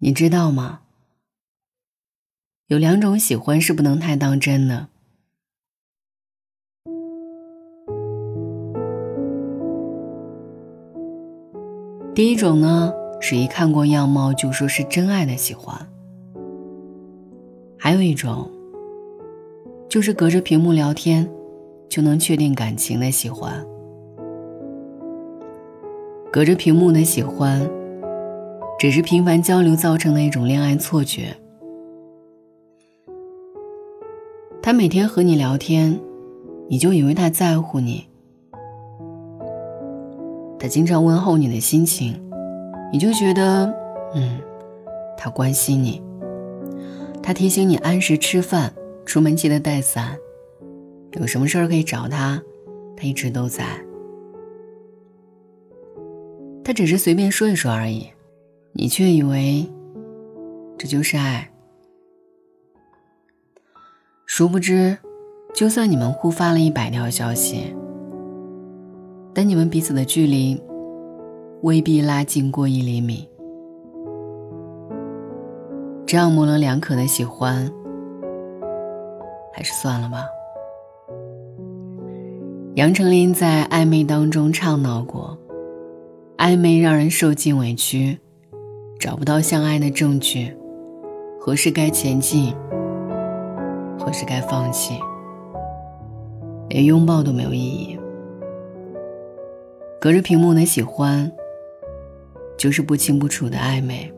你知道吗？有两种喜欢是不能太当真的。第一种呢，是一看过样貌就说是真爱的喜欢；还有一种，就是隔着屏幕聊天就能确定感情的喜欢。隔着屏幕的喜欢。只是频繁交流造成的一种恋爱错觉。他每天和你聊天，你就以为他在乎你；他经常问候你的心情，你就觉得，嗯，他关心你。他提醒你按时吃饭，出门记得带伞，有什么事儿可以找他，他一直都在。他只是随便说一说而已。你却以为这就是爱，殊不知，就算你们互发了一百条消息，但你们彼此的距离未必拉近过一厘米。这样模棱两可的喜欢，还是算了吧。杨丞琳在暧昧当中唱到过：“暧昧让人受尽委屈。”找不到相爱的证据，何时该前进，何时该放弃，连拥抱都没有意义。隔着屏幕的喜欢，就是不清不楚的暧昧。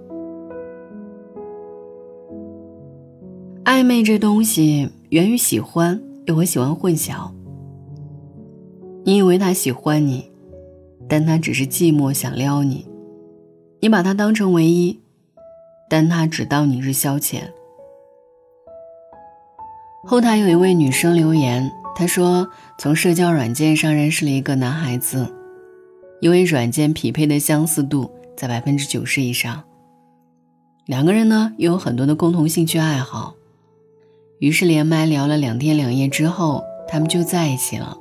暧昧这东西源于喜欢，又和喜欢混淆。你以为他喜欢你，但他只是寂寞想撩你。你把他当成唯一，但他只当你是消遣。后台有一位女生留言，她说从社交软件上认识了一个男孩子，因为软件匹配的相似度在百分之九十以上，两个人呢又有很多的共同兴趣爱好，于是连麦聊了两天两夜之后，他们就在一起了。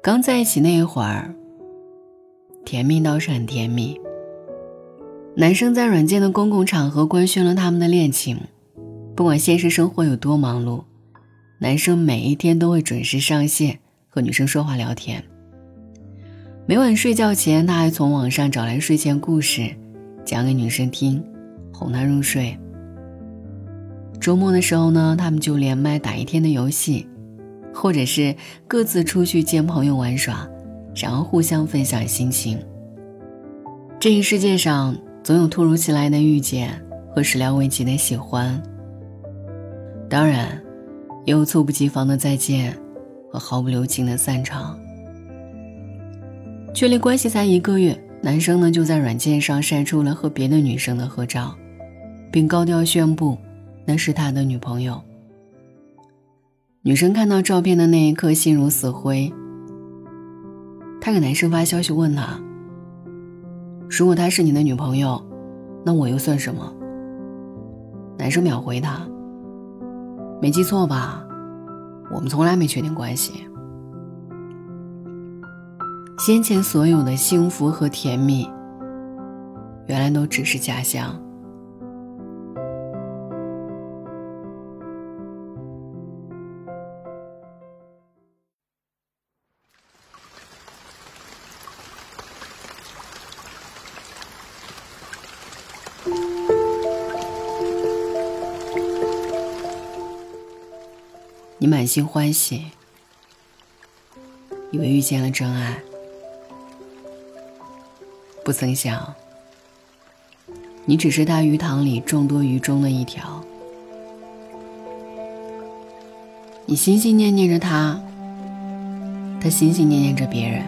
刚在一起那一会儿，甜蜜倒是很甜蜜。男生在软件的公共场合官宣了他们的恋情，不管现实生活有多忙碌，男生每一天都会准时上线和女生说话聊天。每晚睡觉前，他还从网上找来睡前故事，讲给女生听，哄她入睡。周末的时候呢，他们就连麦打一天的游戏，或者是各自出去见朋友玩耍，然后互相分享心情。这一世界上。总有突如其来的遇见和始料未及的喜欢，当然，也有猝不及防的再见和毫不留情的散场。确立关系才一个月，男生呢就在软件上晒出了和别的女生的合照，并高调宣布那是他的女朋友。女生看到照片的那一刻心如死灰。她给男生发消息问他。如果她是你的女朋友，那我又算什么？男生秒回他：“没记错吧？我们从来没确定关系。先前所有的幸福和甜蜜，原来都只是假象。”你满心欢喜，以为遇见了真爱，不曾想，你只是大鱼塘里众多鱼中的一条。你心心念念着他，他心心念念着别人。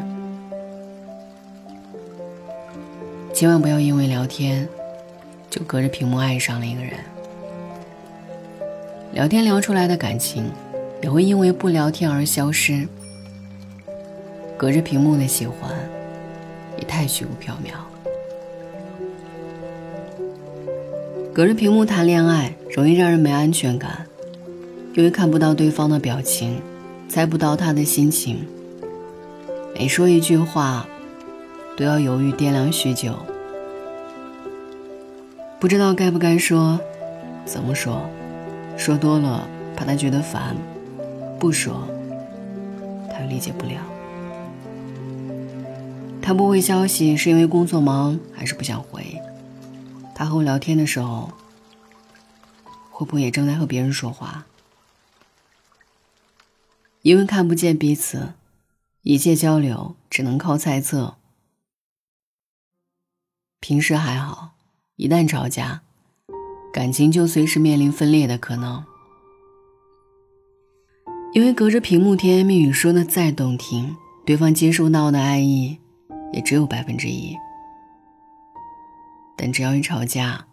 千万不要因为聊天，就隔着屏幕爱上了一个人。聊天聊出来的感情。也会因为不聊天而消失。隔着屏幕的喜欢，也太虚无缥缈。隔着屏幕谈恋爱，容易让人没安全感，因为看不到对方的表情，猜不到他的心情。每说一句话，都要犹豫掂量许久。不知道该不该说，怎么说？说多了怕他觉得烦，不说他又理解不了。他不回消息是因为工作忙还是不想回？他和我聊天的时候，会不会也正在和别人说话？因为看不见彼此，一切交流只能靠猜测。平时还好，一旦吵架，感情就随时面临分裂的可能。因为隔着屏幕甜言蜜语说的再动听，对方接收到的爱意也只有百分之一。但只要一吵架，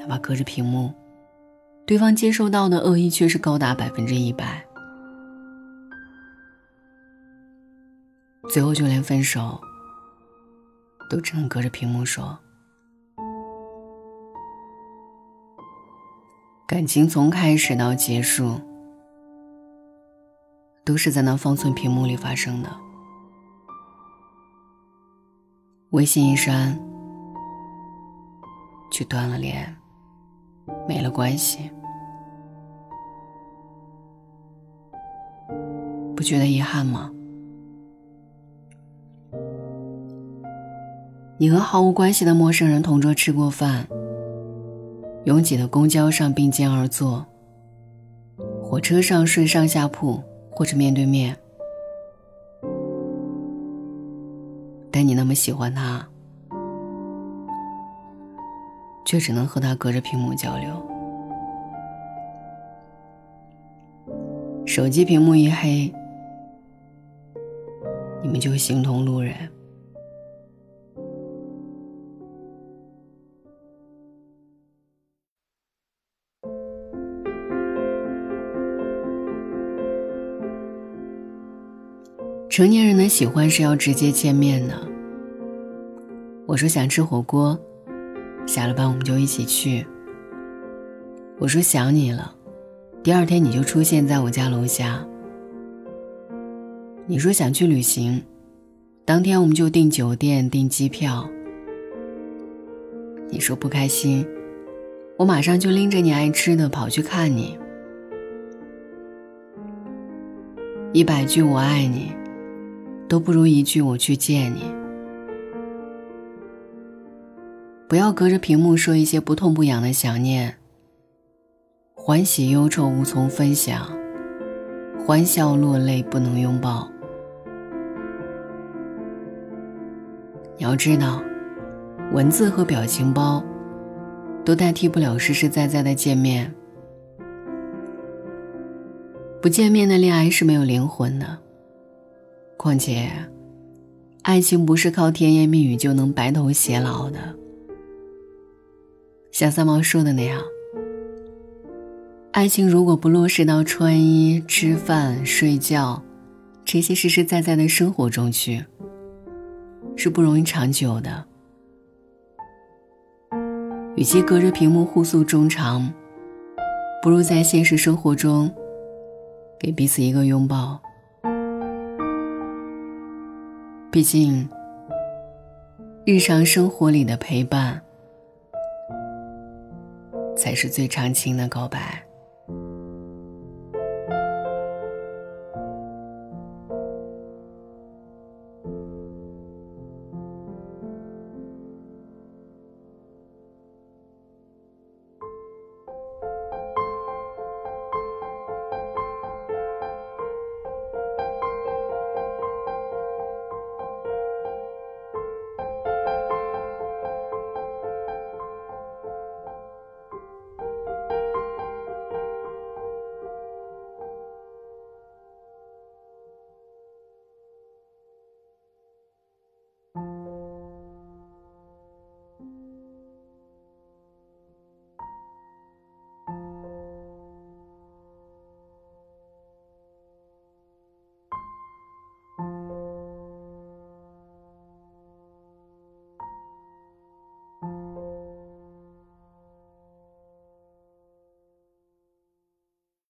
哪怕隔着屏幕，对方接收到的恶意却是高达百分之一百。最后，就连分手都只能隔着屏幕说。感情从开始到结束，都是在那方寸屏幕里发生的。微信一删，就断了联，没了关系，不觉得遗憾吗？你和毫无关系的陌生人同桌吃过饭，拥挤的公交上并肩而坐，火车上睡上下铺或者面对面，但你那么喜欢他，却只能和他隔着屏幕交流。手机屏幕一黑，你们就形同路人。成年人的喜欢是要直接见面的。我说想吃火锅，下了班我们就一起去。我说想你了，第二天你就出现在我家楼下。你说想去旅行，当天我们就订酒店订机票。你说不开心，我马上就拎着你爱吃的跑去看你。一百句我爱你。都不如一句“我去见你”。不要隔着屏幕说一些不痛不痒的想念。欢喜忧愁无从分享，欢笑落泪不能拥抱。你要知道，文字和表情包都代替不了实实在在的见面。不见面的恋爱是没有灵魂的。况且，爱情不是靠甜言蜜语就能白头偕老的。像三毛说的那样，爱情如果不落实到穿衣、吃饭、睡觉这些实实在在的生活中去，是不容易长久的。与其隔着屏幕互诉衷肠，不如在现实生活中给彼此一个拥抱。毕竟，日常生活里的陪伴，才是最长情的告白。